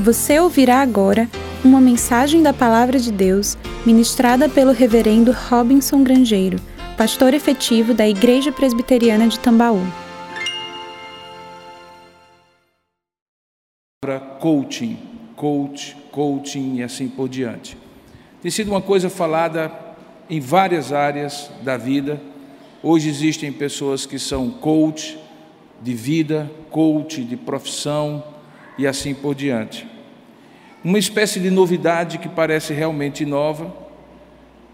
Você ouvirá agora uma mensagem da Palavra de Deus ministrada pelo Reverendo Robinson Grangeiro, pastor efetivo da Igreja Presbiteriana de Tambaú. Coaching, coach, coaching e assim por diante. Tem sido uma coisa falada em várias áreas da vida. Hoje existem pessoas que são coach de vida, coach de profissão e assim por diante. Uma espécie de novidade que parece realmente nova,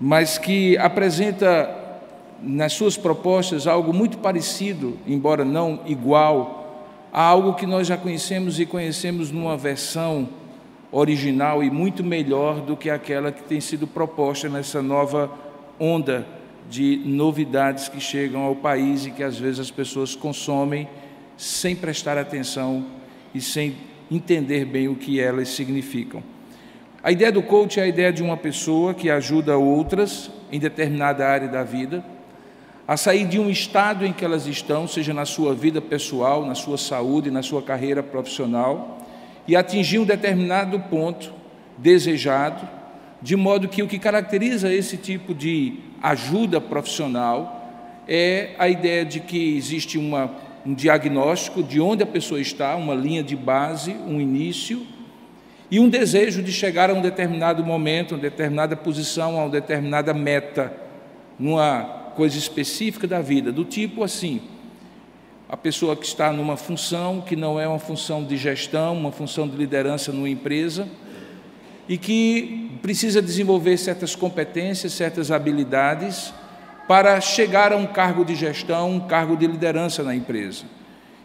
mas que apresenta nas suas propostas algo muito parecido, embora não igual, a algo que nós já conhecemos e conhecemos numa versão original e muito melhor do que aquela que tem sido proposta nessa nova onda de novidades que chegam ao país e que às vezes as pessoas consomem sem prestar atenção e sem entender bem o que elas significam. A ideia do coach é a ideia de uma pessoa que ajuda outras em determinada área da vida a sair de um estado em que elas estão, seja na sua vida pessoal, na sua saúde, na sua carreira profissional, e atingir um determinado ponto desejado, de modo que o que caracteriza esse tipo de ajuda profissional é a ideia de que existe uma um diagnóstico de onde a pessoa está, uma linha de base, um início, e um desejo de chegar a um determinado momento, uma determinada posição, a uma determinada meta, numa coisa específica da vida, do tipo assim: a pessoa que está numa função que não é uma função de gestão, uma função de liderança numa empresa, e que precisa desenvolver certas competências, certas habilidades para chegar a um cargo de gestão, um cargo de liderança na empresa.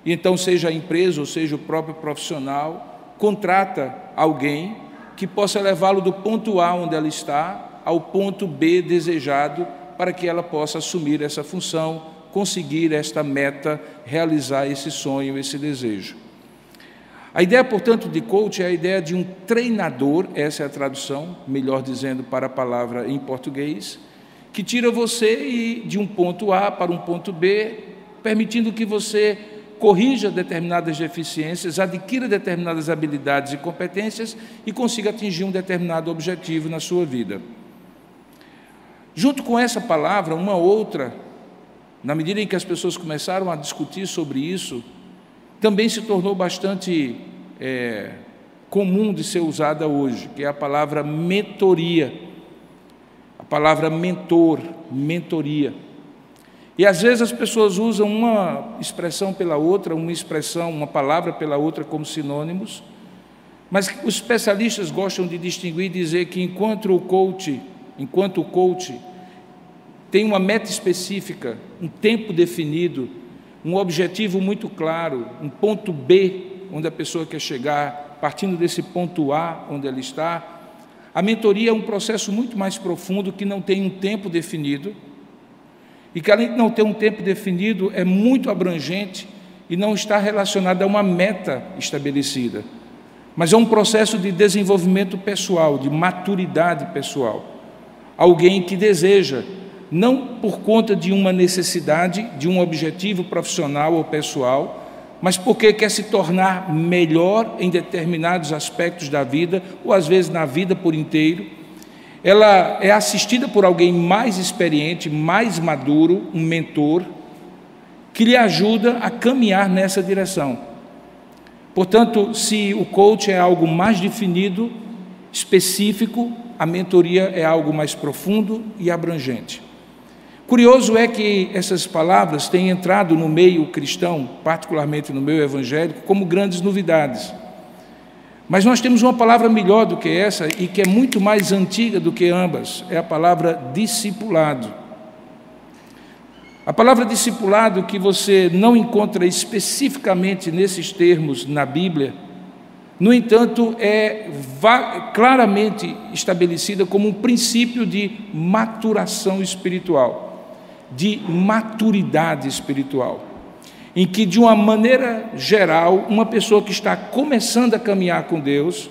E então, seja a empresa ou seja o próprio profissional, contrata alguém que possa levá-lo do ponto A, onde ela está, ao ponto B desejado, para que ela possa assumir essa função, conseguir esta meta, realizar esse sonho, esse desejo. A ideia, portanto, de coach é a ideia de um treinador, essa é a tradução, melhor dizendo, para a palavra em português que tira você de um ponto A para um ponto B, permitindo que você corrija determinadas deficiências, adquira determinadas habilidades e competências e consiga atingir um determinado objetivo na sua vida. Junto com essa palavra, uma outra, na medida em que as pessoas começaram a discutir sobre isso, também se tornou bastante é, comum de ser usada hoje, que é a palavra mentoria a palavra mentor, mentoria. E às vezes as pessoas usam uma expressão pela outra, uma expressão, uma palavra pela outra como sinônimos, mas os especialistas gostam de distinguir e dizer que enquanto o coach, enquanto o coach tem uma meta específica, um tempo definido, um objetivo muito claro, um ponto B onde a pessoa quer chegar, partindo desse ponto A onde ela está, a mentoria é um processo muito mais profundo que não tem um tempo definido e que, além de não ter um tempo definido, é muito abrangente e não está relacionado a uma meta estabelecida, mas é um processo de desenvolvimento pessoal, de maturidade pessoal. Alguém que deseja, não por conta de uma necessidade, de um objetivo profissional ou pessoal, mas porque quer se tornar melhor em determinados aspectos da vida, ou às vezes na vida por inteiro. Ela é assistida por alguém mais experiente, mais maduro, um mentor, que lhe ajuda a caminhar nessa direção. Portanto, se o coach é algo mais definido, específico, a mentoria é algo mais profundo e abrangente. Curioso é que essas palavras têm entrado no meio cristão, particularmente no meio evangélico, como grandes novidades. Mas nós temos uma palavra melhor do que essa e que é muito mais antiga do que ambas, é a palavra discipulado. A palavra discipulado, que você não encontra especificamente nesses termos na Bíblia, no entanto, é claramente estabelecida como um princípio de maturação espiritual de maturidade espiritual, em que, de uma maneira geral, uma pessoa que está começando a caminhar com Deus,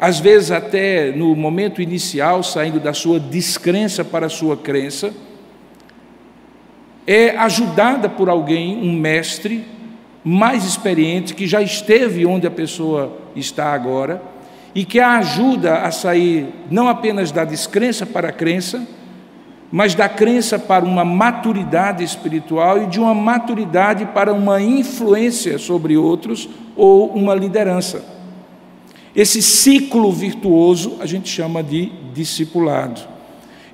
às vezes até no momento inicial, saindo da sua descrença para a sua crença, é ajudada por alguém, um mestre, mais experiente, que já esteve onde a pessoa está agora e que a ajuda a sair não apenas da descrença para a crença, mas da crença para uma maturidade espiritual e de uma maturidade para uma influência sobre outros ou uma liderança. Esse ciclo virtuoso a gente chama de discipulado.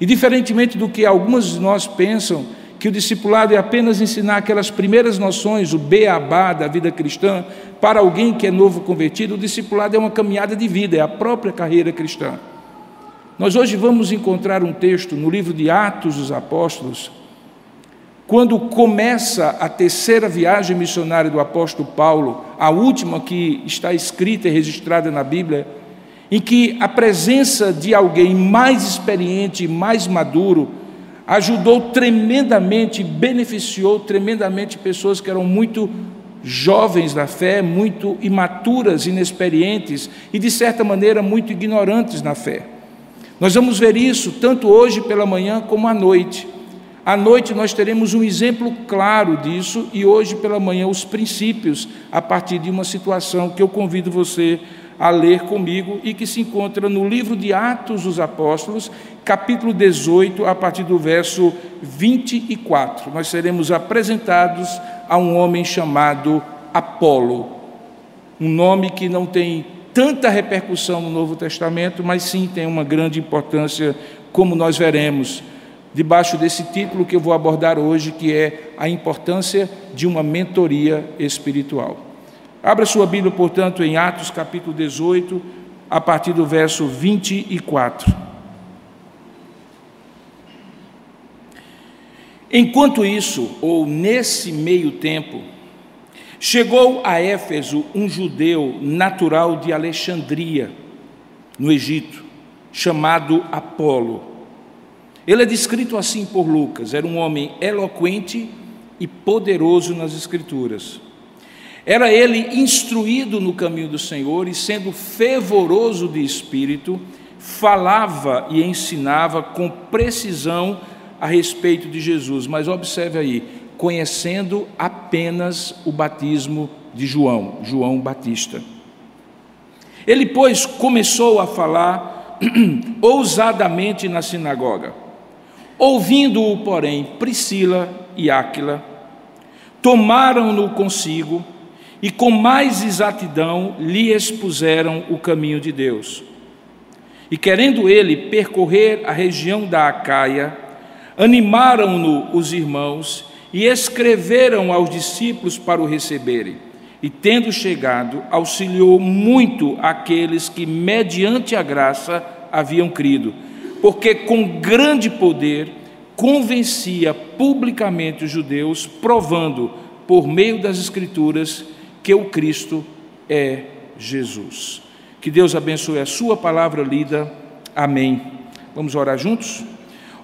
E diferentemente do que algumas de nós pensam, que o discipulado é apenas ensinar aquelas primeiras noções, o beabá da vida cristã, para alguém que é novo convertido, o discipulado é uma caminhada de vida, é a própria carreira cristã. Nós hoje vamos encontrar um texto no livro de Atos dos Apóstolos, quando começa a terceira viagem missionária do apóstolo Paulo, a última que está escrita e registrada na Bíblia, em que a presença de alguém mais experiente, mais maduro, ajudou tremendamente, beneficiou tremendamente pessoas que eram muito jovens na fé, muito imaturas, inexperientes e, de certa maneira, muito ignorantes na fé. Nós vamos ver isso tanto hoje pela manhã como à noite. À noite nós teremos um exemplo claro disso e hoje pela manhã os princípios a partir de uma situação que eu convido você a ler comigo e que se encontra no livro de Atos dos Apóstolos, capítulo 18, a partir do verso 24. Nós seremos apresentados a um homem chamado Apolo, um nome que não tem tanta repercussão no Novo Testamento, mas sim tem uma grande importância, como nós veremos, debaixo desse título que eu vou abordar hoje, que é a importância de uma mentoria espiritual. Abra sua Bíblia, portanto, em Atos capítulo 18, a partir do verso 24. Enquanto isso, ou nesse meio tempo, chegou a Éfeso um judeu natural de Alexandria, no Egito, chamado Apolo. Ele é descrito assim por Lucas: era um homem eloquente e poderoso nas Escrituras era ele instruído no caminho do Senhor e, sendo fervoroso de espírito, falava e ensinava com precisão a respeito de Jesus. Mas observe aí, conhecendo apenas o batismo de João, João Batista. Ele, pois, começou a falar ousadamente na sinagoga. Ouvindo-o, porém, Priscila e Áquila, tomaram-no consigo e com mais exatidão lhe expuseram o caminho de Deus. E querendo ele percorrer a região da Acaia, animaram-no os irmãos e escreveram aos discípulos para o receberem. E tendo chegado, auxiliou muito aqueles que, mediante a graça, haviam crido, porque com grande poder convencia publicamente os judeus, provando, por meio das Escrituras, que o Cristo é Jesus. Que Deus abençoe a Sua palavra lida. Amém. Vamos orar juntos?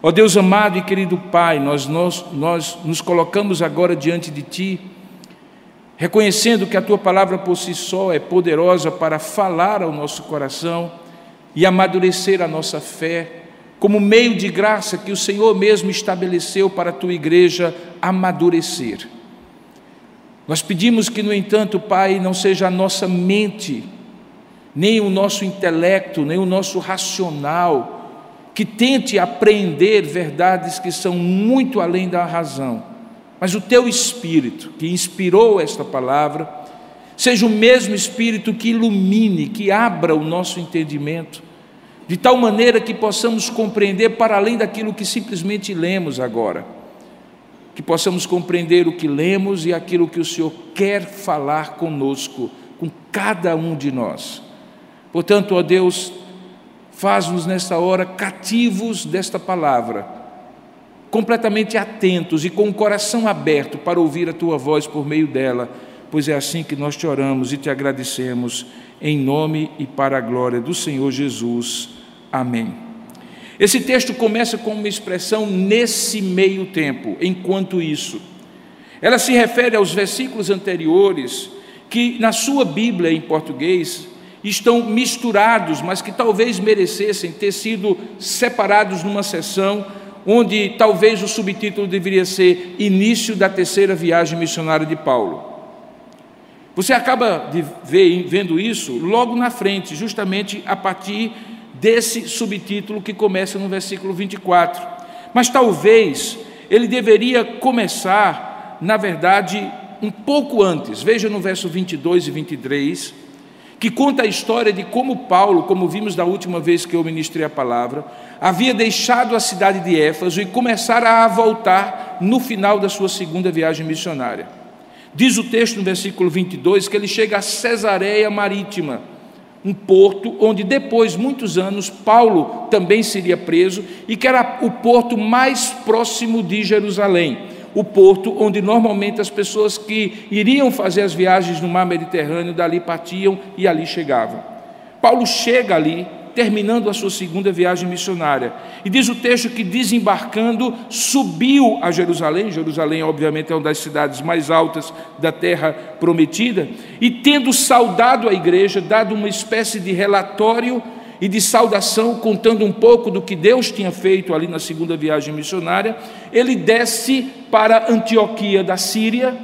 Ó Deus amado e querido Pai, nós, nós, nós nos colocamos agora diante de Ti, reconhecendo que a Tua palavra por si só é poderosa para falar ao nosso coração e amadurecer a nossa fé, como meio de graça que o Senhor mesmo estabeleceu para a Tua igreja amadurecer. Nós pedimos que, no entanto, Pai, não seja a nossa mente, nem o nosso intelecto, nem o nosso racional, que tente apreender verdades que são muito além da razão, mas o Teu Espírito, que inspirou esta palavra, seja o mesmo Espírito que ilumine, que abra o nosso entendimento, de tal maneira que possamos compreender para além daquilo que simplesmente lemos agora que possamos compreender o que lemos e aquilo que o Senhor quer falar conosco, com cada um de nós. Portanto, ó Deus, faz-nos nesta hora cativos desta palavra, completamente atentos e com o coração aberto para ouvir a tua voz por meio dela, pois é assim que nós te oramos e te agradecemos, em nome e para a glória do Senhor Jesus. Amém. Esse texto começa com uma expressão nesse meio tempo, enquanto isso. Ela se refere aos versículos anteriores, que na sua Bíblia em português estão misturados, mas que talvez merecessem ter sido separados numa sessão onde talvez o subtítulo deveria ser Início da terceira viagem missionária de Paulo. Você acaba de ver, vendo isso logo na frente, justamente a partir desse subtítulo que começa no versículo 24. Mas talvez ele deveria começar, na verdade, um pouco antes. Veja no verso 22 e 23, que conta a história de como Paulo, como vimos da última vez que eu ministrei a palavra, havia deixado a cidade de Éfeso e começara a voltar no final da sua segunda viagem missionária. Diz o texto no versículo 22 que ele chega a Cesareia Marítima, um porto onde depois, muitos anos, Paulo também seria preso e que era o porto mais próximo de Jerusalém, o porto onde normalmente as pessoas que iriam fazer as viagens no mar Mediterrâneo dali partiam e ali chegavam. Paulo chega ali terminando a sua segunda viagem missionária. E diz o texto que desembarcando, subiu a Jerusalém. Jerusalém, obviamente, é uma das cidades mais altas da terra prometida. E tendo saudado a igreja, dado uma espécie de relatório e de saudação, contando um pouco do que Deus tinha feito ali na segunda viagem missionária, ele desce para Antioquia da Síria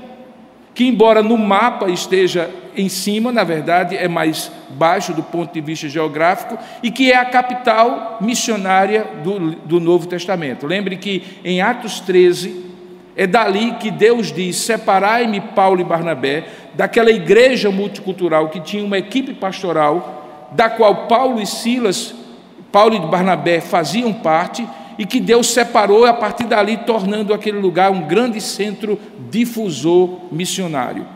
que, embora no mapa esteja em cima, na verdade é mais baixo do ponto de vista geográfico, e que é a capital missionária do, do Novo Testamento. Lembre que em Atos 13, é dali que Deus diz: Separai-me, Paulo e Barnabé, daquela igreja multicultural que tinha uma equipe pastoral, da qual Paulo e Silas, Paulo e Barnabé faziam parte, e que Deus separou a partir dali, tornando aquele lugar um grande centro difusor missionário.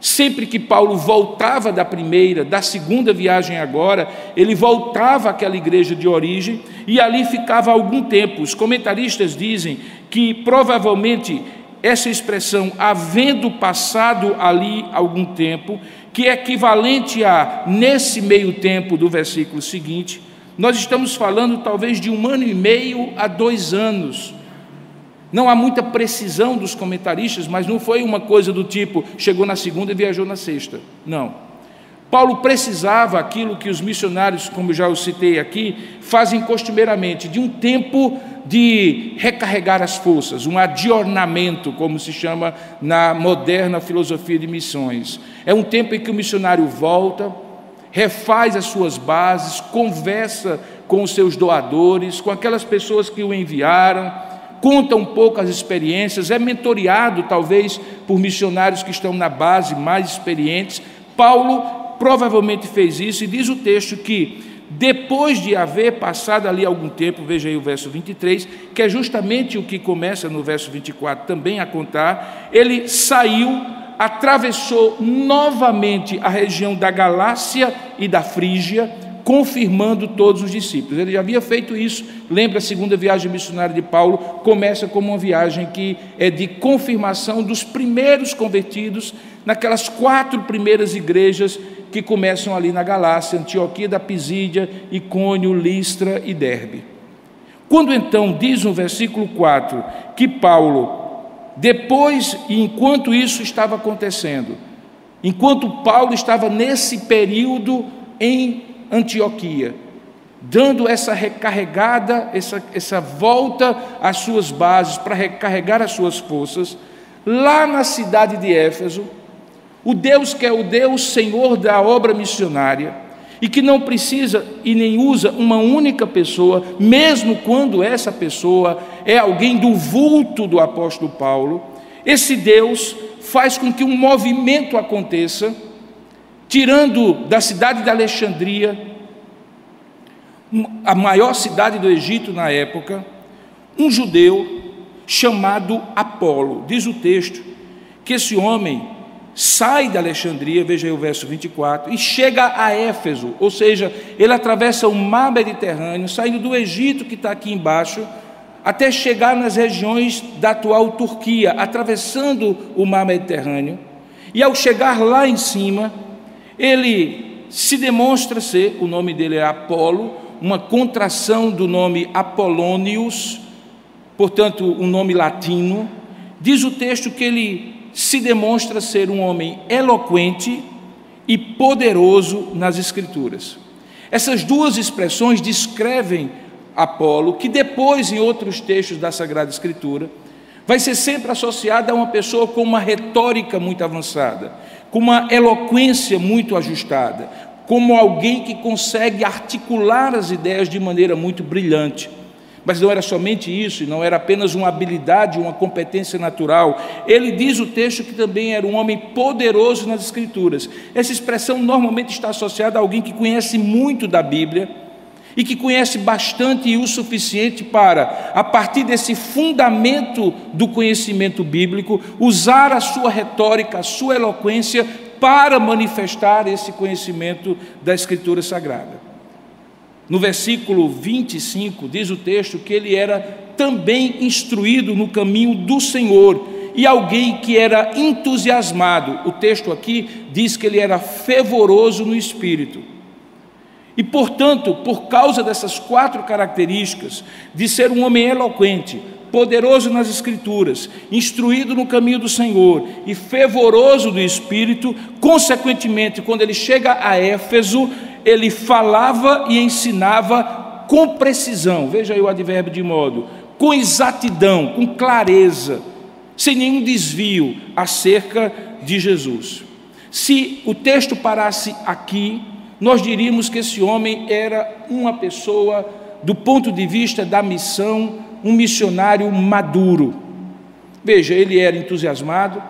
Sempre que Paulo voltava da primeira, da segunda viagem agora, ele voltava àquela igreja de origem e ali ficava algum tempo. Os comentaristas dizem que provavelmente essa expressão, havendo passado ali algum tempo, que é equivalente a, nesse meio tempo do versículo seguinte, nós estamos falando talvez de um ano e meio a dois anos. Não há muita precisão dos comentaristas, mas não foi uma coisa do tipo chegou na segunda e viajou na sexta. Não. Paulo precisava aquilo que os missionários, como já eu citei aqui, fazem costumeiramente, de um tempo de recarregar as forças, um adornamento, como se chama na moderna filosofia de missões. É um tempo em que o missionário volta, refaz as suas bases, conversa com os seus doadores, com aquelas pessoas que o enviaram, conta um pouco as experiências, é mentoreado talvez por missionários que estão na base mais experientes. Paulo provavelmente fez isso e diz o texto que depois de haver passado ali algum tempo, veja aí o verso 23, que é justamente o que começa no verso 24 também a contar, ele saiu atravessou novamente a região da Galácia e da Frígia, confirmando todos os discípulos. Ele já havia feito isso. Lembra a segunda viagem missionária de Paulo? Começa como uma viagem que é de confirmação dos primeiros convertidos naquelas quatro primeiras igrejas que começam ali na Galácia, Antioquia da Pisídia, Icônio, Listra e Derbe. Quando então diz no versículo 4 que Paulo depois, e enquanto isso estava acontecendo, enquanto Paulo estava nesse período em Antioquia, dando essa recarregada, essa, essa volta às suas bases para recarregar as suas forças, lá na cidade de Éfeso, o Deus que é o Deus Senhor da obra missionária, e que não precisa e nem usa uma única pessoa, mesmo quando essa pessoa é alguém do vulto do apóstolo Paulo, esse Deus faz com que um movimento aconteça, tirando da cidade de Alexandria, a maior cidade do Egito na época, um judeu chamado Apolo. Diz o texto que esse homem sai da Alexandria, veja aí o verso 24, e chega a Éfeso, ou seja, ele atravessa o mar Mediterrâneo, saindo do Egito que está aqui embaixo, até chegar nas regiões da atual Turquia, atravessando o mar Mediterrâneo, e ao chegar lá em cima, ele se demonstra ser, o nome dele é Apolo, uma contração do nome Apolônios, portanto, um nome latino. Diz o texto que ele se demonstra ser um homem eloquente e poderoso nas Escrituras. Essas duas expressões descrevem Apolo, que depois, em outros textos da Sagrada Escritura, vai ser sempre associada a uma pessoa com uma retórica muito avançada, com uma eloquência muito ajustada, como alguém que consegue articular as ideias de maneira muito brilhante. Mas não era somente isso, não era apenas uma habilidade, uma competência natural. Ele diz o texto que também era um homem poderoso nas Escrituras. Essa expressão normalmente está associada a alguém que conhece muito da Bíblia e que conhece bastante e o suficiente para, a partir desse fundamento do conhecimento bíblico, usar a sua retórica, a sua eloquência para manifestar esse conhecimento da Escritura Sagrada. No versículo 25, diz o texto que ele era também instruído no caminho do Senhor e alguém que era entusiasmado. O texto aqui diz que ele era fervoroso no espírito. E, portanto, por causa dessas quatro características, de ser um homem eloquente, poderoso nas Escrituras, instruído no caminho do Senhor e fervoroso do Espírito, consequentemente, quando ele chega a Éfeso, ele falava e ensinava com precisão, veja aí o advérbio de modo, com exatidão, com clareza, sem nenhum desvio acerca de Jesus. Se o texto parasse aqui, nós diríamos que esse homem era uma pessoa, do ponto de vista da missão, um missionário maduro. Veja, ele era entusiasmado,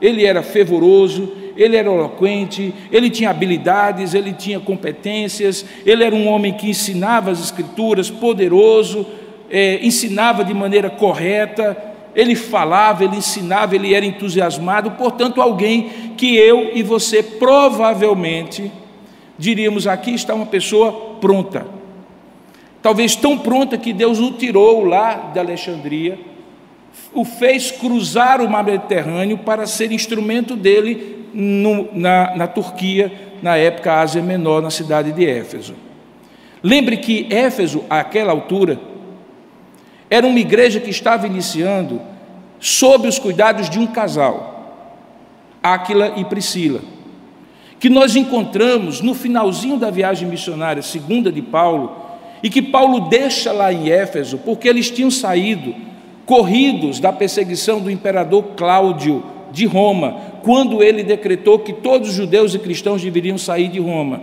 ele era fervoroso, ele era eloquente, ele tinha habilidades, ele tinha competências, ele era um homem que ensinava as Escrituras, poderoso, é, ensinava de maneira correta, ele falava, ele ensinava, ele era entusiasmado, portanto, alguém que eu e você provavelmente diríamos: aqui está uma pessoa pronta. Talvez tão pronta que Deus o tirou lá de Alexandria, o fez cruzar o mar Mediterrâneo para ser instrumento dele no, na, na Turquia, na época Ásia Menor, na cidade de Éfeso. Lembre que Éfeso, àquela altura, era uma igreja que estava iniciando sob os cuidados de um casal, Áquila e Priscila, que nós encontramos no finalzinho da viagem missionária segunda de Paulo, e que Paulo deixa lá em Éfeso, porque eles tinham saído corridos da perseguição do imperador Cláudio de Roma, quando ele decretou que todos os judeus e cristãos deveriam sair de Roma.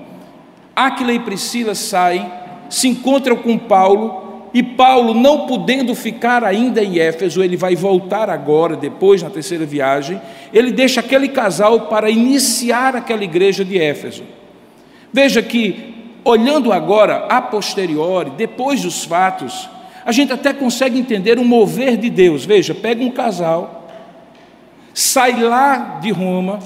Aquila e Priscila saem, se encontram com Paulo, e Paulo, não podendo ficar ainda em Éfeso, ele vai voltar agora, depois, na terceira viagem, ele deixa aquele casal para iniciar aquela igreja de Éfeso. Veja que olhando agora a posteriori, depois dos fatos, a gente até consegue entender o mover de Deus. Veja, pega um casal, sai lá de Roma,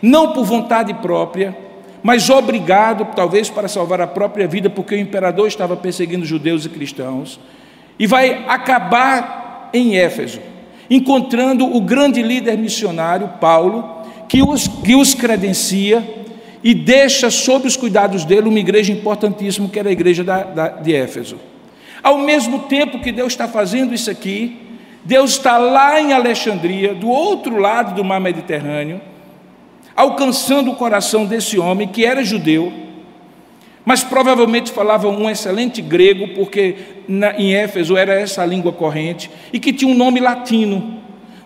não por vontade própria, mas obrigado, talvez para salvar a própria vida, porque o imperador estava perseguindo judeus e cristãos, e vai acabar em Éfeso, encontrando o grande líder missionário, Paulo, que os, que os credencia e deixa sob os cuidados dele uma igreja importantíssima, que era a igreja da, da, de Éfeso. Ao mesmo tempo que Deus está fazendo isso aqui, Deus está lá em Alexandria, do outro lado do mar Mediterrâneo, alcançando o coração desse homem que era judeu, mas provavelmente falava um excelente grego, porque na, em Éfeso era essa a língua corrente, e que tinha um nome latino,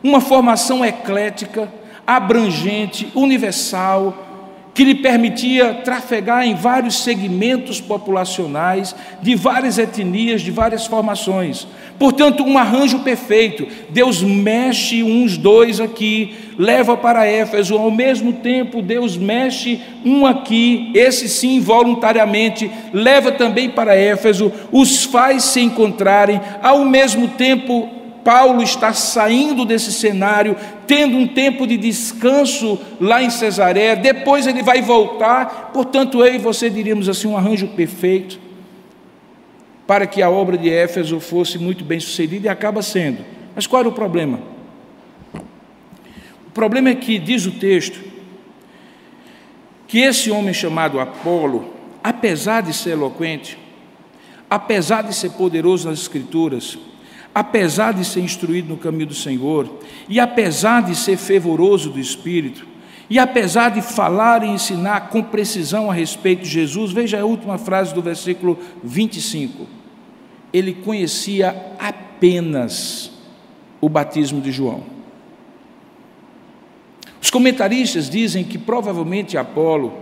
uma formação eclética, abrangente, universal, que lhe permitia trafegar em vários segmentos populacionais, de várias etnias, de várias formações. Portanto, um arranjo perfeito. Deus mexe uns dois aqui, leva para Éfeso, ao mesmo tempo, Deus mexe um aqui, esse sim voluntariamente, leva também para Éfeso, os faz se encontrarem, ao mesmo tempo, Paulo está saindo desse cenário, tendo um tempo de descanso lá em Cesareia, depois ele vai voltar, portanto, eu e você diríamos assim, um arranjo perfeito para que a obra de Éfeso fosse muito bem sucedida e acaba sendo. Mas qual era o problema? O problema é que, diz o texto, que esse homem chamado Apolo, apesar de ser eloquente, apesar de ser poderoso nas Escrituras, apesar de ser instruído no caminho do Senhor, e apesar de ser fervoroso do Espírito, e apesar de falar e ensinar com precisão a respeito de Jesus, veja a última frase do versículo 25. Ele conhecia apenas o batismo de João. Os comentaristas dizem que provavelmente Apolo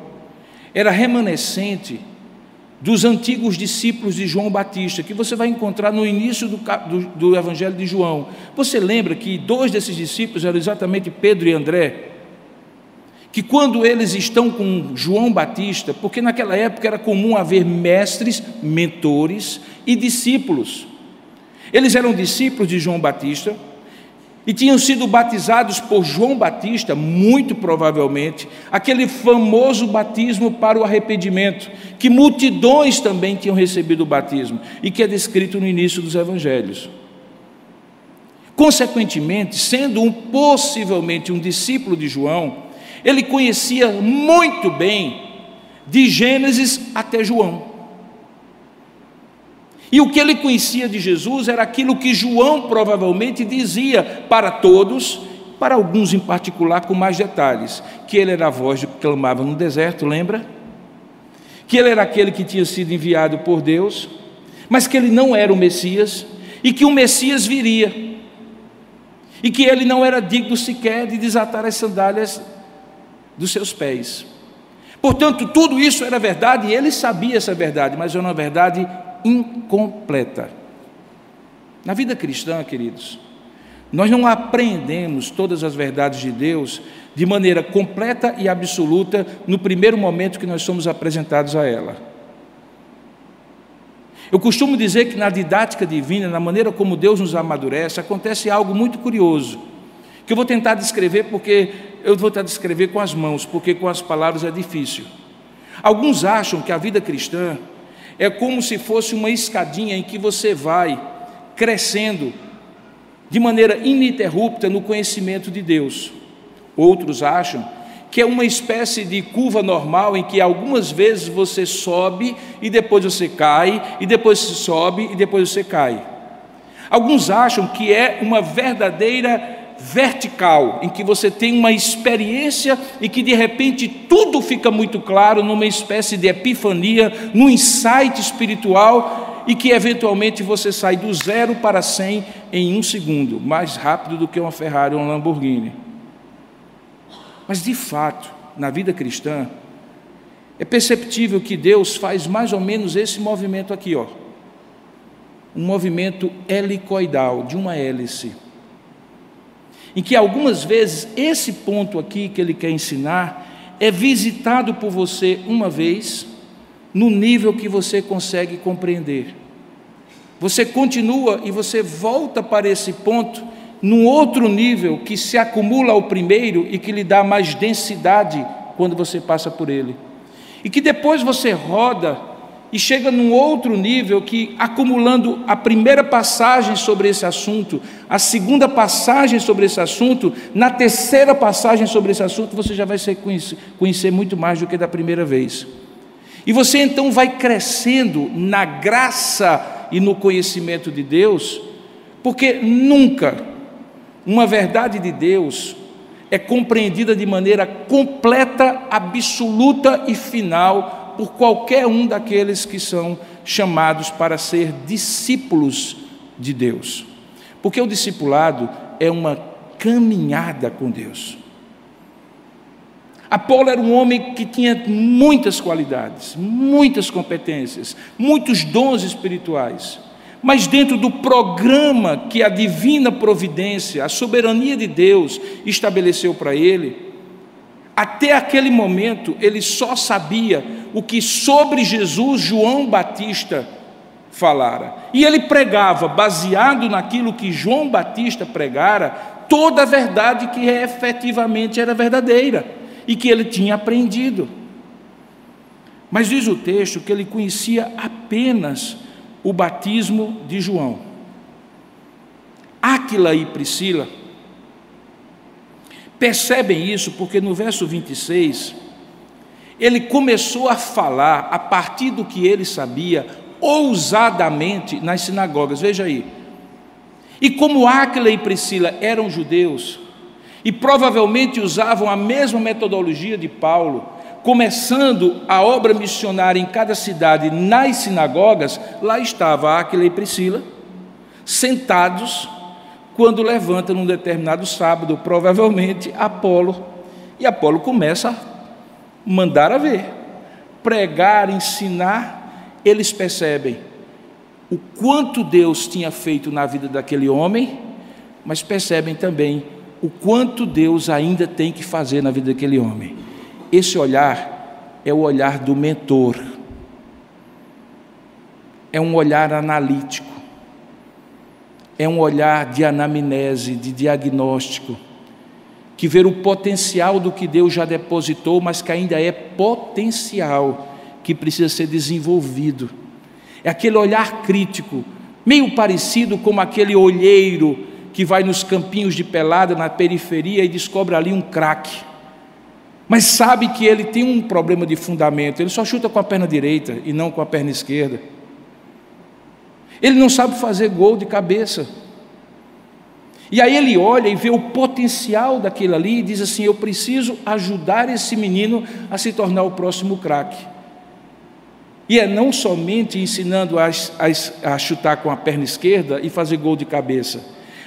era remanescente dos antigos discípulos de João Batista, que você vai encontrar no início do, do, do, Evangelho de João. Você lembra que dois desses discípulos eram exatamente Pedro e André? Que quando eles estão com João Batista, porque naquela época era comum haver mestres, mentores e discípulos. Eles eram discípulos de João Batista, e tinham sido batizados por João Batista, muito provavelmente, aquele famoso batismo para o arrependimento, que multidões também tinham recebido o batismo e que é descrito no início dos evangelhos. Consequentemente, sendo um possivelmente um discípulo de João, ele conhecia muito bem de Gênesis até João. E o que ele conhecia de Jesus era aquilo que João provavelmente dizia para todos, para alguns em particular com mais detalhes, que ele era a voz que clamava no deserto, lembra? Que ele era aquele que tinha sido enviado por Deus, mas que ele não era o Messias e que o Messias viria. E que ele não era digno sequer de desatar as sandálias dos seus pés. Portanto, tudo isso era verdade e ele sabia essa verdade, mas era uma verdade incompleta. Na vida cristã, queridos, nós não aprendemos todas as verdades de Deus de maneira completa e absoluta no primeiro momento que nós somos apresentados a ela. Eu costumo dizer que na didática divina, na maneira como Deus nos amadurece, acontece algo muito curioso, que eu vou tentar descrever porque eu vou tentar descrever com as mãos, porque com as palavras é difícil. Alguns acham que a vida cristã é como se fosse uma escadinha em que você vai crescendo de maneira ininterrupta no conhecimento de Deus. Outros acham que é uma espécie de curva normal em que algumas vezes você sobe e depois você cai, e depois você sobe e depois você cai. Alguns acham que é uma verdadeira vertical, em que você tem uma experiência e que de repente tudo fica muito claro numa espécie de epifania, num insight espiritual e que eventualmente você sai do zero para cem em um segundo, mais rápido do que uma Ferrari ou um Lamborghini. Mas de fato, na vida cristã, é perceptível que Deus faz mais ou menos esse movimento aqui, ó. Um movimento helicoidal, de uma hélice em que algumas vezes esse ponto aqui que ele quer ensinar é visitado por você uma vez, no nível que você consegue compreender. Você continua e você volta para esse ponto num outro nível que se acumula ao primeiro e que lhe dá mais densidade quando você passa por ele. E que depois você roda e chega num outro nível que, acumulando a primeira passagem sobre esse assunto, a segunda passagem sobre esse assunto, na terceira passagem sobre esse assunto, você já vai conhecer, conhecer muito mais do que da primeira vez. E você então vai crescendo na graça e no conhecimento de Deus, porque nunca uma verdade de Deus é compreendida de maneira completa, absoluta e final por qualquer um daqueles que são chamados para ser discípulos de Deus. Porque o discipulado é uma caminhada com Deus. Apolo era um homem que tinha muitas qualidades, muitas competências, muitos dons espirituais. Mas dentro do programa que a divina providência, a soberania de Deus estabeleceu para ele, até aquele momento, ele só sabia o que sobre Jesus João Batista falara. E ele pregava, baseado naquilo que João Batista pregara, toda a verdade que efetivamente era verdadeira e que ele tinha aprendido. Mas diz o texto que ele conhecia apenas o batismo de João. Áquila e Priscila Percebem isso porque no verso 26, ele começou a falar a partir do que ele sabia, ousadamente nas sinagogas. Veja aí. E como Áquila e Priscila eram judeus e provavelmente usavam a mesma metodologia de Paulo, começando a obra missionária em cada cidade nas sinagogas, lá estava Áquila e Priscila, sentados quando levanta num determinado sábado, provavelmente Apolo, E Apolo começa a mandar a ver, pregar, ensinar, eles percebem o quanto Deus tinha feito na vida daquele homem, mas percebem também o quanto Deus ainda tem que fazer na vida daquele homem. Esse olhar é o olhar do mentor, é um olhar analítico, é um olhar de anamnese, de diagnóstico, que vê o potencial do que Deus já depositou, mas que ainda é potencial, que precisa ser desenvolvido. É aquele olhar crítico, meio parecido com aquele olheiro que vai nos campinhos de pelada na periferia e descobre ali um craque. Mas sabe que ele tem um problema de fundamento, ele só chuta com a perna direita e não com a perna esquerda. Ele não sabe fazer gol de cabeça. E aí ele olha e vê o potencial daquilo ali e diz assim: Eu preciso ajudar esse menino a se tornar o próximo craque. E é não somente ensinando a, a, a, chutar com a perna esquerda e fazer gol de cabeça,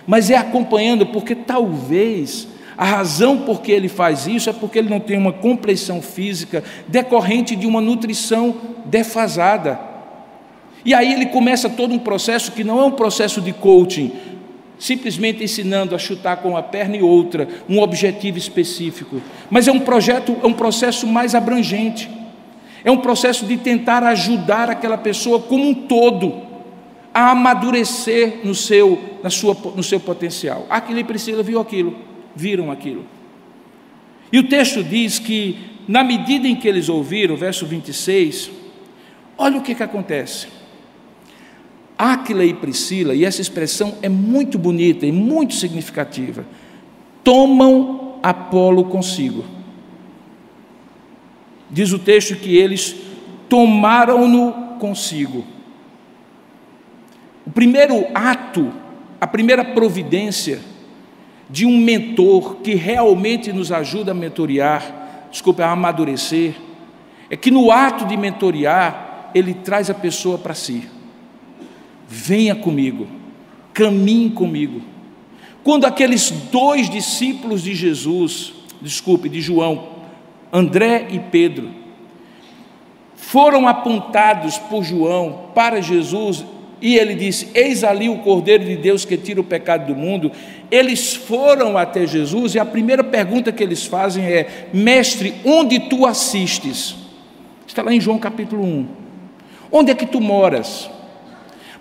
mas é acompanhando, porque talvez a razão por que ele faz isso é porque ele não tem uma compreensão física decorrente de uma nutrição defasada. E aí ele começa todo um processo que não é um processo de coaching, simplesmente ensinando a chutar com uma perna e outra, um objetivo específico, mas é um projeto, é um processo mais abrangente. É um processo de tentar ajudar aquela pessoa como um todo a amadurecer no seu, na sua, no seu potencial. Aquilo e Priscila viu aquilo, viram aquilo. E o texto diz que, na medida em que eles ouviram, verso 26, olha o que, que acontece. Áquila e Priscila, e essa expressão é muito bonita e muito significativa, tomam Apolo consigo. Diz o texto que eles tomaram-no consigo. O primeiro ato, a primeira providência de um mentor que realmente nos ajuda a mentorear, desculpa, a amadurecer, é que no ato de mentorear, ele traz a pessoa para si. Venha comigo, caminhe comigo. Quando aqueles dois discípulos de Jesus, desculpe, de João, André e Pedro, foram apontados por João para Jesus e ele disse: Eis ali o Cordeiro de Deus que tira o pecado do mundo. Eles foram até Jesus e a primeira pergunta que eles fazem é: Mestre, onde tu assistes? Está lá em João capítulo 1. Onde é que tu moras?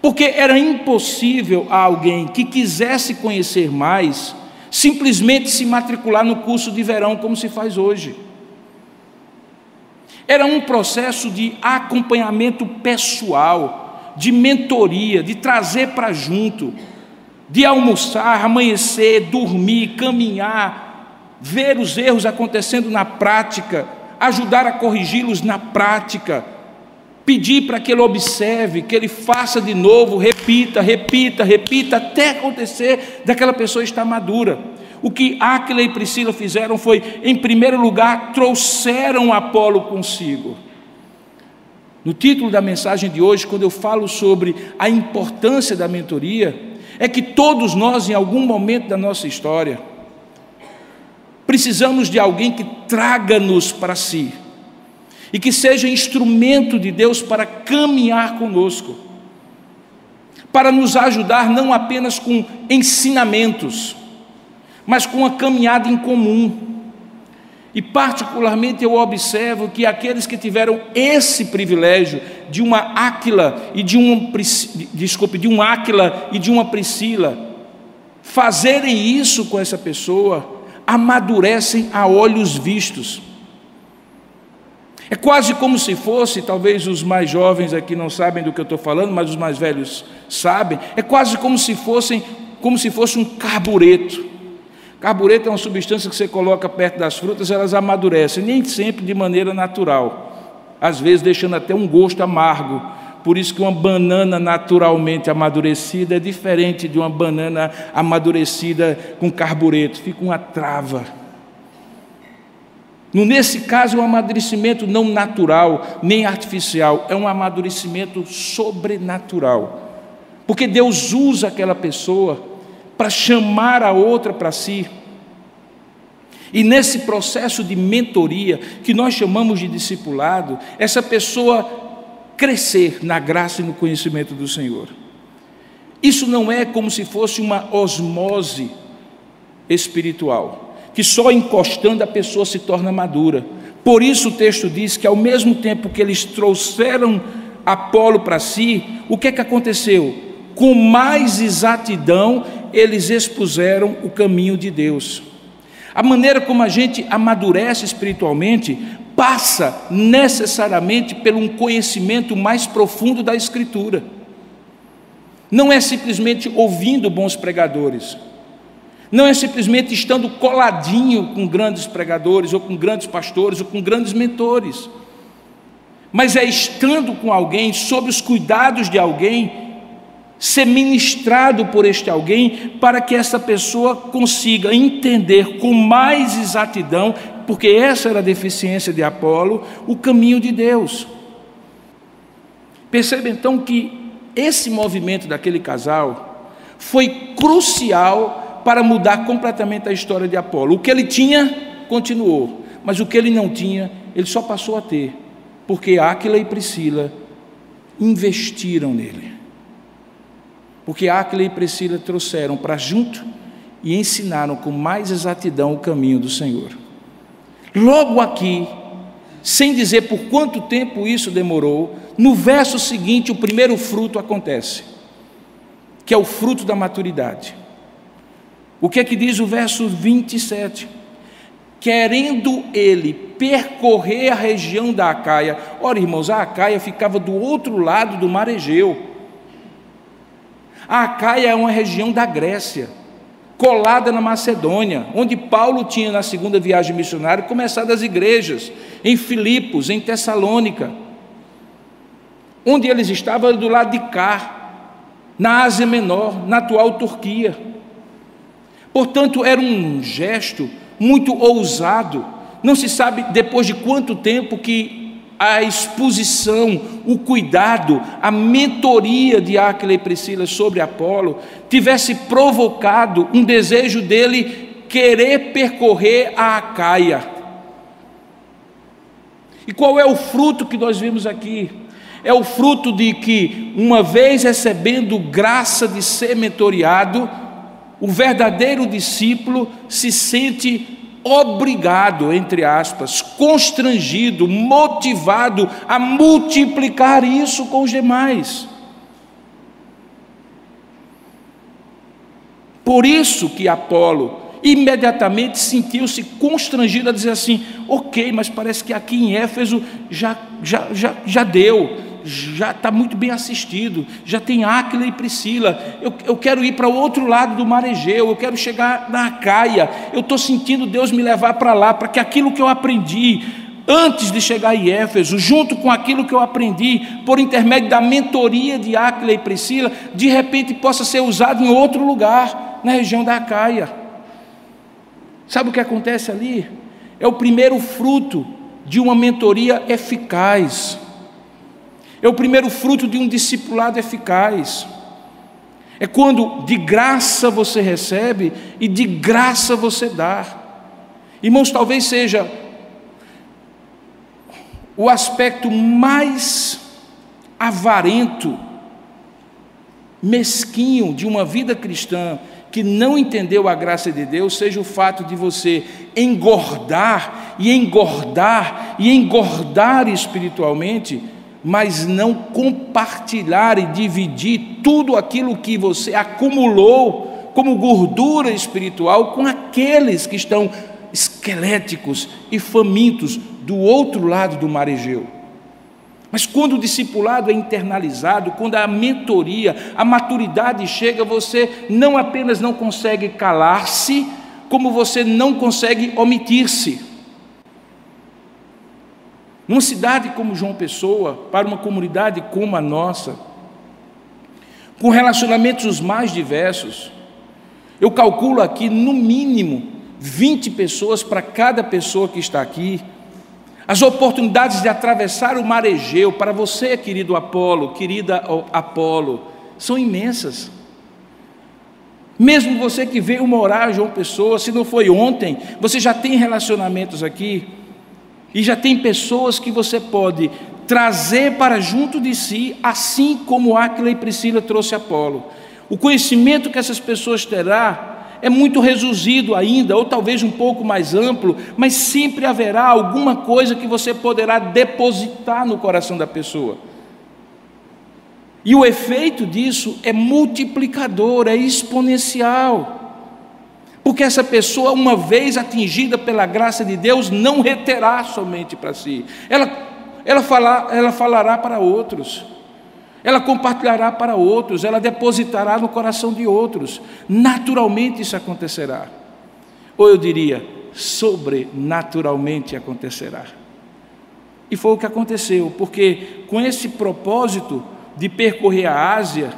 Porque era impossível a alguém que quisesse conhecer mais simplesmente se matricular no curso de verão, como se faz hoje. Era um processo de acompanhamento pessoal, de mentoria, de trazer para junto, de almoçar, amanhecer, dormir, caminhar, ver os erros acontecendo na prática, ajudar a corrigi-los na prática, pedir para que ele observe, que ele faça de novo, repita, repita, repita, até acontecer daquela pessoa estar madura. O que Áquila e Priscila fizeram foi, em primeiro lugar, trouxeram Apolo consigo. No título da mensagem de hoje, quando eu falo sobre a importância da mentoria, é que todos nós, em algum momento da nossa história, precisamos de alguém que traga-nos para si e que seja instrumento de Deus para caminhar conosco, para nos ajudar não apenas com ensinamentos, mas com uma caminhada em comum. E, particularmente, eu observo que aqueles que tiveram esse privilégio de uma Áquila e de um, desculpe, de um Áquila e de uma Priscila, fazerem isso com essa pessoa, amadurecem a olhos vistos. É quase como se fosse, talvez os mais jovens aqui não sabem do que eu estou falando, mas os mais velhos sabem, é quase como se fossem, como se fosse um carbureto. Carbureto é uma substância que você coloca perto das frutas, elas amadurecem, nem sempre de maneira natural, às vezes deixando até um gosto amargo. Por isso que uma banana naturalmente amadurecida é diferente de uma banana amadurecida com carbureto, fica uma trava. Nesse caso, é um amadurecimento não natural, nem artificial, é um amadurecimento sobrenatural. Porque Deus usa aquela pessoa para chamar a outra para si. E nesse processo de mentoria, que nós chamamos de discipulado, essa pessoa crescer na graça e no conhecimento do Senhor. Isso não é como se fosse uma osmose espiritual, que só encostando a pessoa se torna madura. Por isso o texto diz que ao mesmo tempo que eles trouxeram Apolo para si, o que é que aconteceu? Com mais exatidão eles expuseram o caminho de Deus. A maneira como a gente amadurece espiritualmente passa necessariamente por um conhecimento mais profundo da Escritura. Não é simplesmente ouvindo bons pregadores, não é simplesmente estando coladinho com grandes pregadores, ou com grandes pastores, ou com grandes mentores, mas é estando com alguém, sob os cuidados de alguém, ser ministrado por este alguém, para que essa pessoa consiga entender com mais exatidão, porque essa era a deficiência de Apolo, o caminho de Deus. Perceba então que esse movimento daquele casal foi crucial para mudar completamente a história de Apolo. O que ele tinha, continuou, mas o que ele não tinha, ele só passou a ter, porque Áquila e Priscila investiram nele. Porque Áquila e Priscila trouxeram para junto e ensinaram com mais exatidão o caminho do Senhor. Logo aqui, sem dizer por quanto tempo isso demorou, no verso seguinte o primeiro fruto acontece, que é o fruto da maturidade. O que é que diz o verso 27? Querendo ele percorrer a região da Acaia. Ora, irmãos, a Acaia ficava do outro lado do mar Egeu. A Acaia é uma região da Grécia colada na Macedônia, onde Paulo tinha, na segunda viagem missionária, começado as igrejas, em Filipos, em Tessalônica. Onde eles estavam do lado de cá, na Ásia Menor, na atual Turquia. Portanto, era um gesto muito ousado. Não se sabe depois de quanto tempo que a exposição, o cuidado, a mentoria de Aquila e Priscila sobre Apolo tivesse provocado um desejo dele querer percorrer a Acaia. E qual é o fruto que nós vimos aqui? É o fruto de que, uma vez recebendo graça de ser mentoriado, o verdadeiro discípulo se sente obrigado, entre aspas, constrangido, motivado a multiplicar isso com os demais. Por isso que Apolo imediatamente sentiu-se constrangido a dizer assim: ok, mas parece que aqui em Éfeso já, já, já, já deu, já está muito bem assistido, já tem Áquila e Priscila, eu, eu quero ir para o outro lado do mar Egeu, eu quero chegar na Caia, eu estou sentindo Deus me levar para lá, para que aquilo que eu aprendi antes de chegar em Éfeso, junto com aquilo que eu aprendi, por intermédio da mentoria de Áquila e Priscila, de repente possa ser usado em outro lugar, na região da Caia. Sabe o que acontece ali? É o primeiro fruto de uma mentoria eficaz. É o primeiro fruto de um discipulado eficaz. É quando de graça você recebe e de graça você dá. Irmãos, talvez seja o aspecto mais avarento, mesquinho de uma vida cristã que não entendeu a graça de Deus, seja o fato de você engordar e engordar e engordar espiritualmente mas não compartilhar e dividir tudo aquilo que você acumulou como gordura espiritual com aqueles que estão esqueléticos e famintos do outro lado do mar Egeu. Mas quando o discipulado é internalizado, quando a mentoria, a maturidade chega, você não apenas não consegue calar-se, como você não consegue omitir-se. Numa cidade como João Pessoa, para uma comunidade como a nossa, com relacionamentos os mais diversos, eu calculo aqui no mínimo 20 pessoas para cada pessoa que está aqui. As oportunidades de atravessar o mar Egeu para você, querido Apolo, querida Apolo, são imensas. Mesmo você que veio morar João Pessoa, se não foi ontem, você já tem relacionamentos aqui e já tem pessoas que você pode trazer para junto de si, assim como Áquila e Priscila trouxe Apolo. O conhecimento que essas pessoas terá é muito reduzido ainda, ou talvez um pouco mais amplo, mas sempre haverá alguma coisa que você poderá depositar no coração da pessoa. E o efeito disso é multiplicador, é exponencial. Porque essa pessoa, uma vez atingida pela graça de Deus, não reterá somente para si, ela, ela, falar, ela falará para outros ela compartilhará para outros, ela depositará no coração de outros. Naturalmente isso acontecerá. Ou eu diria, sobrenaturalmente acontecerá. E foi o que aconteceu, porque com esse propósito de percorrer a Ásia,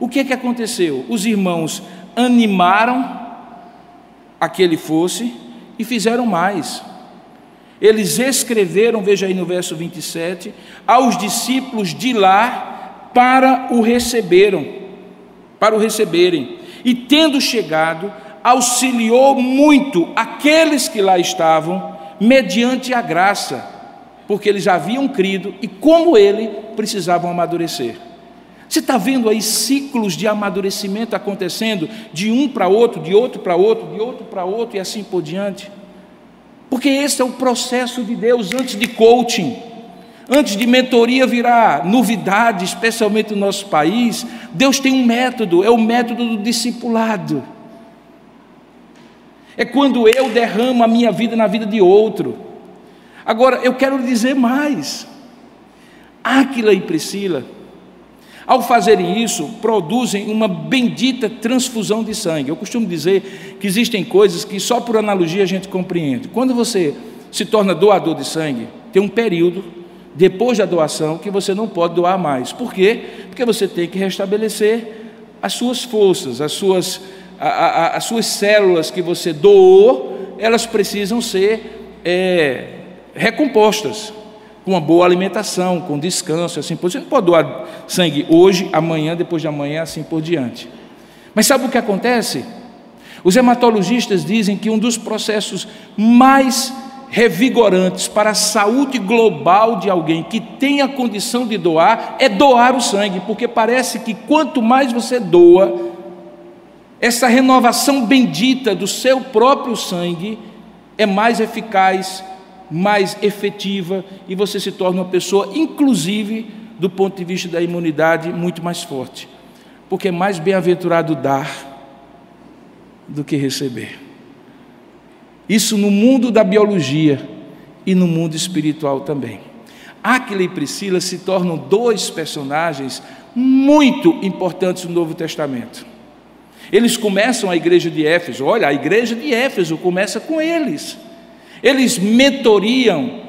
o que é que aconteceu? Os irmãos animaram a que ele fosse e fizeram mais. Eles escreveram, veja aí no verso 27, aos discípulos de lá para o receberam, para o receberem. E tendo chegado, auxiliou muito aqueles que lá estavam, mediante a graça, porque eles haviam crido e, como ele, precisavam amadurecer. Você está vendo aí ciclos de amadurecimento acontecendo, de um para outro, de outro para outro, de outro para outro e assim por diante? Porque esse é o processo de Deus antes de coaching. Antes de mentoria virar novidade, especialmente no nosso país, Deus tem um método, é o método do discipulado. É quando eu derramo a minha vida na vida de outro. Agora, eu quero dizer mais. Áquila e Priscila, ao fazerem isso, produzem uma bendita transfusão de sangue. Eu costumo dizer que existem coisas que só por analogia a gente compreende. Quando você se torna doador de sangue, tem um período depois da doação que você não pode doar mais. Por quê? Porque você tem que restabelecer as suas forças, as suas, a, a, as suas células que você doou, elas precisam ser é, recompostas com uma boa alimentação, com descanso, assim por Você não pode doar sangue hoje, amanhã, depois de amanhã, assim por diante. Mas sabe o que acontece? Os hematologistas dizem que um dos processos mais revigorantes para a saúde global de alguém que tem a condição de doar é doar o sangue, porque parece que quanto mais você doa, essa renovação bendita do seu próprio sangue é mais eficaz, mais efetiva e você se torna uma pessoa, inclusive do ponto de vista da imunidade, muito mais forte, porque é mais bem-aventurado dar do que receber. Isso no mundo da biologia e no mundo espiritual também. Aquila e Priscila se tornam dois personagens muito importantes no Novo Testamento. Eles começam a igreja de Éfeso, olha, a igreja de Éfeso começa com eles. Eles mentoriam,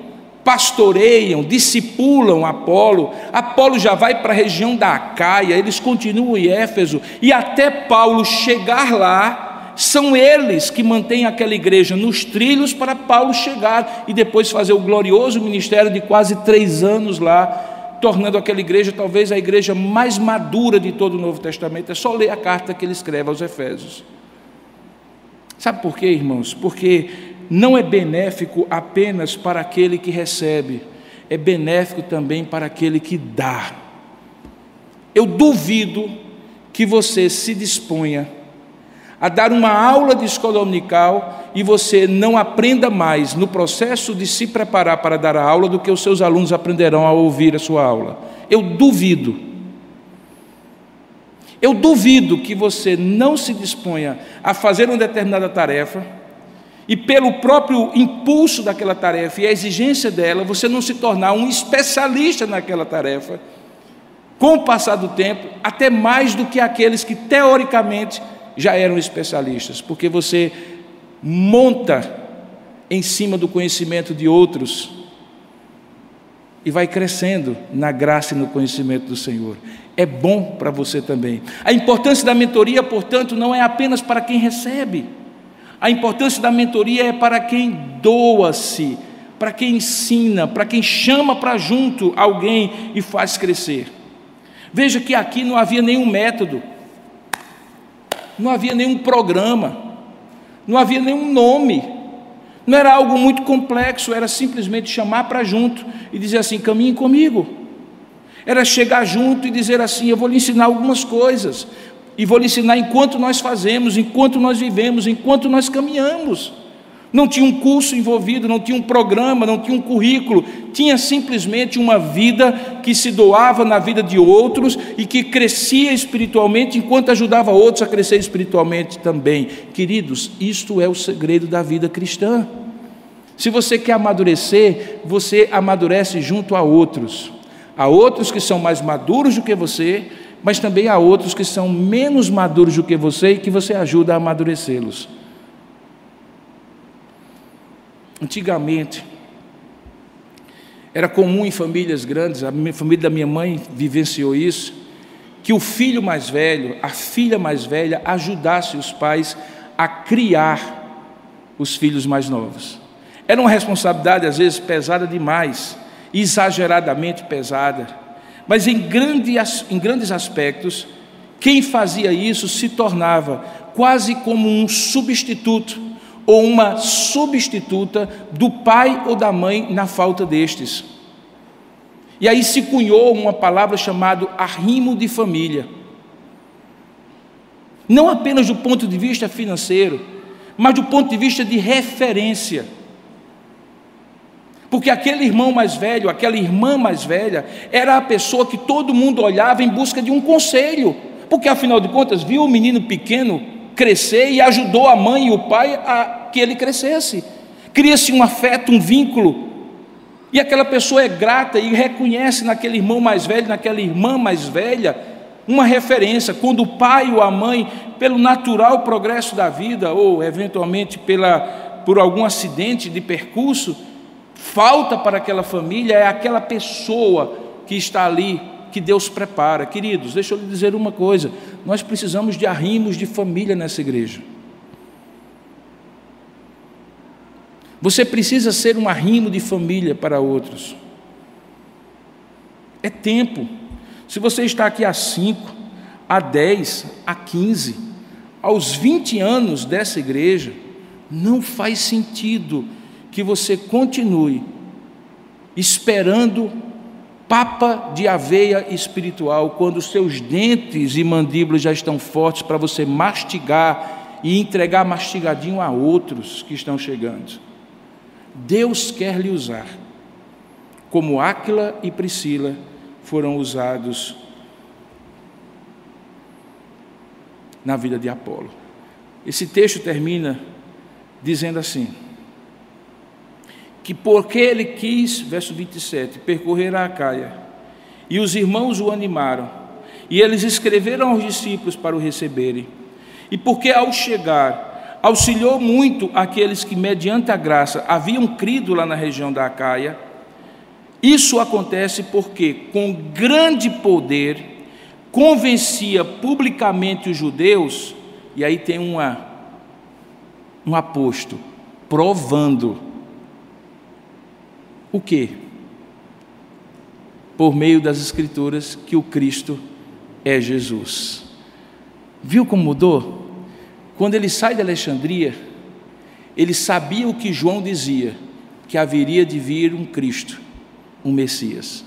pastoreiam, discipulam Apolo. Apolo já vai para a região da Acaia, eles continuam em Éfeso, e até Paulo chegar lá, são eles que mantêm aquela igreja nos trilhos para Paulo chegar e depois fazer o glorioso ministério de quase três anos lá, tornando aquela igreja talvez a igreja mais madura de todo o Novo Testamento. É só ler a carta que ele escreve aos Efésios. Sabe por quê, irmãos? Porque não é benéfico apenas para aquele que recebe, é benéfico também para aquele que dá. Eu duvido que você se disponha a dar uma aula de escola dominical e você não aprenda mais no processo de se preparar para dar a aula do que os seus alunos aprenderão ao ouvir a sua aula. Eu duvido. Eu duvido que você não se disponha a fazer uma determinada tarefa e, pelo próprio impulso daquela tarefa e a exigência dela, você não se tornar um especialista naquela tarefa, com o passar do tempo, até mais do que aqueles que teoricamente já eram especialistas, porque você monta em cima do conhecimento de outros e vai crescendo na graça e no conhecimento do Senhor. É bom para você também. A importância da mentoria, portanto, não é apenas para quem recebe. A importância da mentoria é para quem doa-se, para quem ensina, para quem chama para junto alguém e faz crescer. Veja que aqui não havia nenhum método. não havia nenhum programa, não havia nenhum nome, não era algo muito complexo, era simplesmente chamar para junto e dizer assim: caminhe comigo. Era chegar junto e dizer assim: eu vou lhe ensinar algumas coisas, e vou lhe ensinar enquanto nós fazemos, enquanto nós vivemos, enquanto nós caminhamos. Não tinha um curso envolvido, não tinha um programa, não tinha um currículo, tinha simplesmente uma vida que se doava na vida de outros e que crescia espiritualmente enquanto ajudava outros a crescer espiritualmente também. Queridos, isto é o segredo da vida cristã. Se você quer amadurecer, você amadurece junto a outros. Há outros que são mais maduros do que você, mas também há outros que são menos maduros do que você e que você ajuda a amadurecê-los. Antigamente, era comum em famílias grandes, a família da minha mãe vivenciou isso, que o filho mais velho, a filha mais velha, ajudasse os pais a criar os filhos mais novos. Era uma responsabilidade, às vezes, pesada demais, exageradamente pesada, mas em, grande, em grandes aspectos, quem fazia isso se tornava quase como um substituto ou uma substituta do pai ou da mãe na falta destes. E aí se cunhou uma palavra chamada arrimo de família. Não apenas do ponto de vista financeiro, mas do ponto de vista de referência. Porque aquele irmão mais velho, aquela irmã mais velha, era a pessoa que todo mundo olhava em busca de um conselho. Porque afinal de contas, viu o menino pequeno crescer e ajudou a mãe e o pai a que ele crescesse. Cria-se um afeto, um vínculo. E aquela pessoa é grata e reconhece naquele irmão mais velho, naquela irmã mais velha, uma referência. Quando o pai ou a mãe, pelo natural progresso da vida, ou eventualmente pela, por algum acidente de percurso, falta para aquela família, é aquela pessoa que está ali que Deus prepara. Queridos, deixa eu lhe dizer uma coisa: nós precisamos de arrimos de família nessa igreja. Você precisa ser um arrimo de família para outros. É tempo. Se você está aqui há 5, há 10, há 15, aos 20 anos dessa igreja, não faz sentido que você continue esperando papa de aveia espiritual, quando seus dentes e mandíbulas já estão fortes para você mastigar e entregar mastigadinho a outros que estão chegando. Deus quer lhe usar, como Áquila e Priscila foram usados na vida de Apolo. Esse texto termina dizendo assim: que porque ele quis, verso 27, percorrer a Acaia, e os irmãos o animaram, e eles escreveram aos discípulos para o receberem, e porque ao chegar, auxiliou muito aqueles que, mediante a graça, haviam crido lá na região da Acaia, isso acontece porque, com grande poder, convencia publicamente os judeus, e aí tem uma, um aposto, provando o que? Por meio das Escrituras, que o Cristo é Jesus. Viu como mudou? Quando ele sai de Alexandria, ele sabia o que João dizia, que haveria de vir um Cristo, um Messias.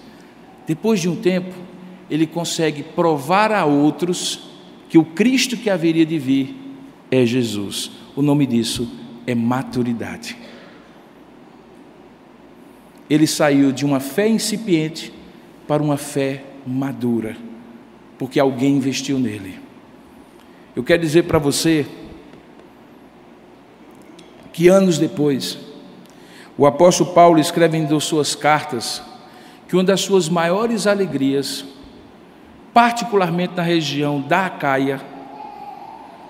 Depois de um tempo, ele consegue provar a outros que o Cristo que haveria de vir é Jesus. O nome disso é maturidade ele saiu de uma fé incipiente para uma fé madura, porque alguém investiu nele. Eu quero dizer para você que anos depois, o apóstolo Paulo escreve em suas cartas que uma das suas maiores alegrias, particularmente na região da Acaia,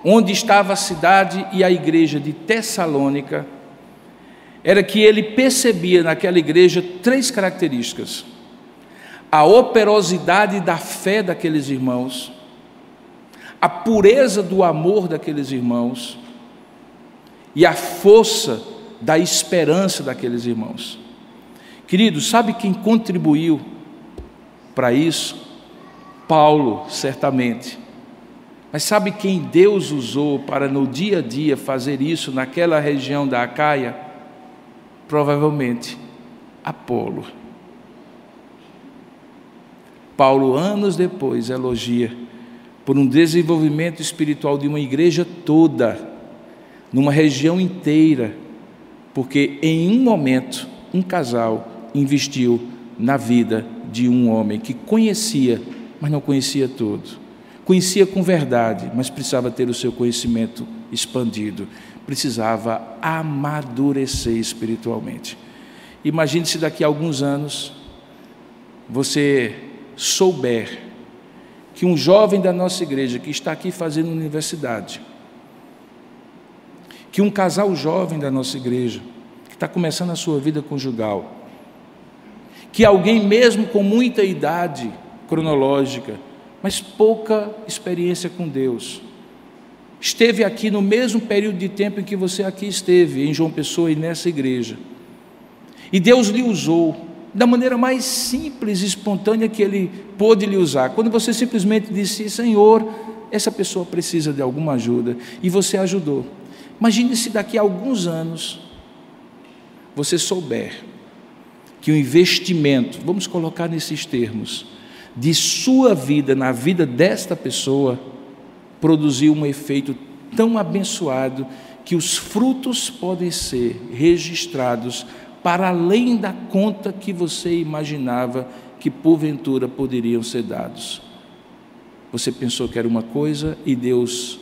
onde estava a cidade e a igreja de Tessalônica, era que ele percebia naquela igreja três características: a operosidade da fé daqueles irmãos, a pureza do amor daqueles irmãos e a força da esperança daqueles irmãos. Queridos, sabe quem contribuiu para isso? Paulo, certamente. Mas sabe quem Deus usou para no dia a dia fazer isso naquela região da Acaia? Provavelmente Apolo. Paulo, anos depois, elogia por um desenvolvimento espiritual de uma igreja toda, numa região inteira, porque em um momento um casal investiu na vida de um homem que conhecia, mas não conhecia tudo. Conhecia com verdade, mas precisava ter o seu conhecimento expandido, precisava amadurecer espiritualmente. Imagine se daqui a alguns anos você souber que um jovem da nossa igreja que está aqui fazendo universidade, que um casal jovem da nossa igreja que está começando a sua vida conjugal, que alguém mesmo com muita idade cronológica, mas pouca experiência com Deus, esteve aqui no mesmo período de tempo em que você aqui esteve, em João Pessoa e nessa igreja. E Deus lhe usou da maneira mais simples e espontânea que Ele pôde lhe usar. Quando você simplesmente disse, Senhor, essa pessoa precisa de alguma ajuda, e você ajudou. Imagine se daqui a alguns anos você souber que o investimento, vamos colocar nesses termos, de sua vida na vida desta pessoa, produziu um efeito tão abençoado que os frutos podem ser registrados para além da conta que você imaginava que porventura poderiam ser dados. Você pensou que era uma coisa e Deus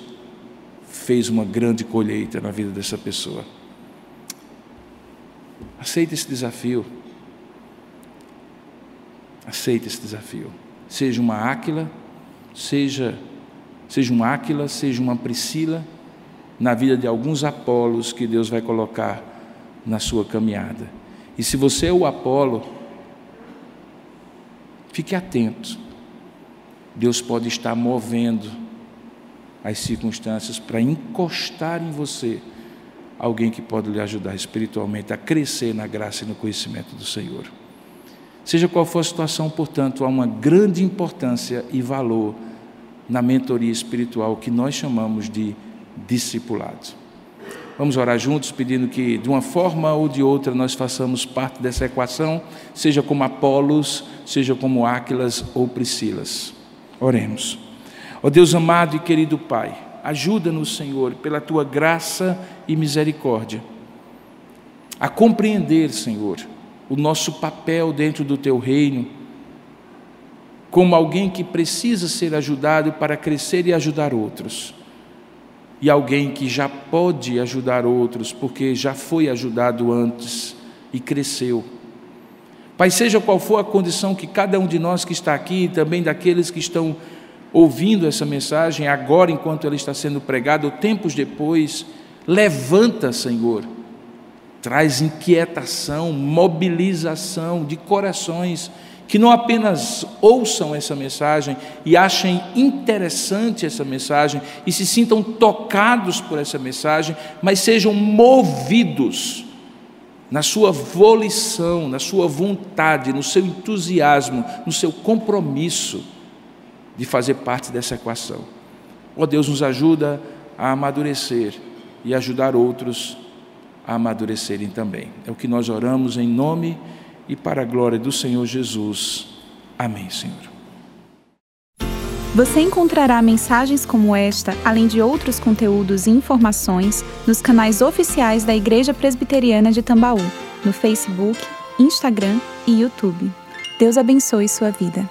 fez uma grande colheita na vida dessa pessoa. Aceite esse desafio. Aceite esse desafio. Seja uma Áquila, seja seja um Áquila, seja uma Priscila, na vida de alguns Apolos que Deus vai colocar na sua caminhada. E se você é o Apolo, fique atento. Deus pode estar movendo as circunstâncias para encostar em você alguém que pode lhe ajudar espiritualmente a crescer na graça e no conhecimento do Senhor. Seja qual for a situação, portanto, há uma grande importância e valor na mentoria espiritual que nós chamamos de discipulado. Vamos orar juntos, pedindo que, de uma forma ou de outra, nós façamos parte dessa equação, seja como Apolos, seja como Áquilas ou Priscilas. Oremos. Ó Deus amado e querido Pai, ajuda-nos, Senhor, pela tua graça e misericórdia, a compreender, Senhor, o nosso papel dentro do teu reino, como alguém que precisa ser ajudado para crescer e ajudar outros, e alguém que já pode ajudar outros porque já foi ajudado antes e cresceu. Pai, seja qual for a condição que cada um de nós que está aqui, e também daqueles que estão ouvindo essa mensagem agora, enquanto ela está sendo pregada, ou tempos depois, levanta, Senhor traz inquietação, mobilização de corações que não apenas ouçam essa mensagem e achem interessante essa mensagem e se sintam tocados por essa mensagem, mas sejam movidos na sua volição, na sua vontade, no seu entusiasmo, no seu compromisso de fazer parte dessa equação. Ó oh, Deus, nos ajuda a amadurecer e ajudar outros a amadurecerem também. É o que nós oramos em nome e para a glória do Senhor Jesus. Amém, Senhor. Você encontrará mensagens como esta, além de outros conteúdos e informações, nos canais oficiais da Igreja Presbiteriana de Tambaú, no Facebook, Instagram e YouTube. Deus abençoe sua vida.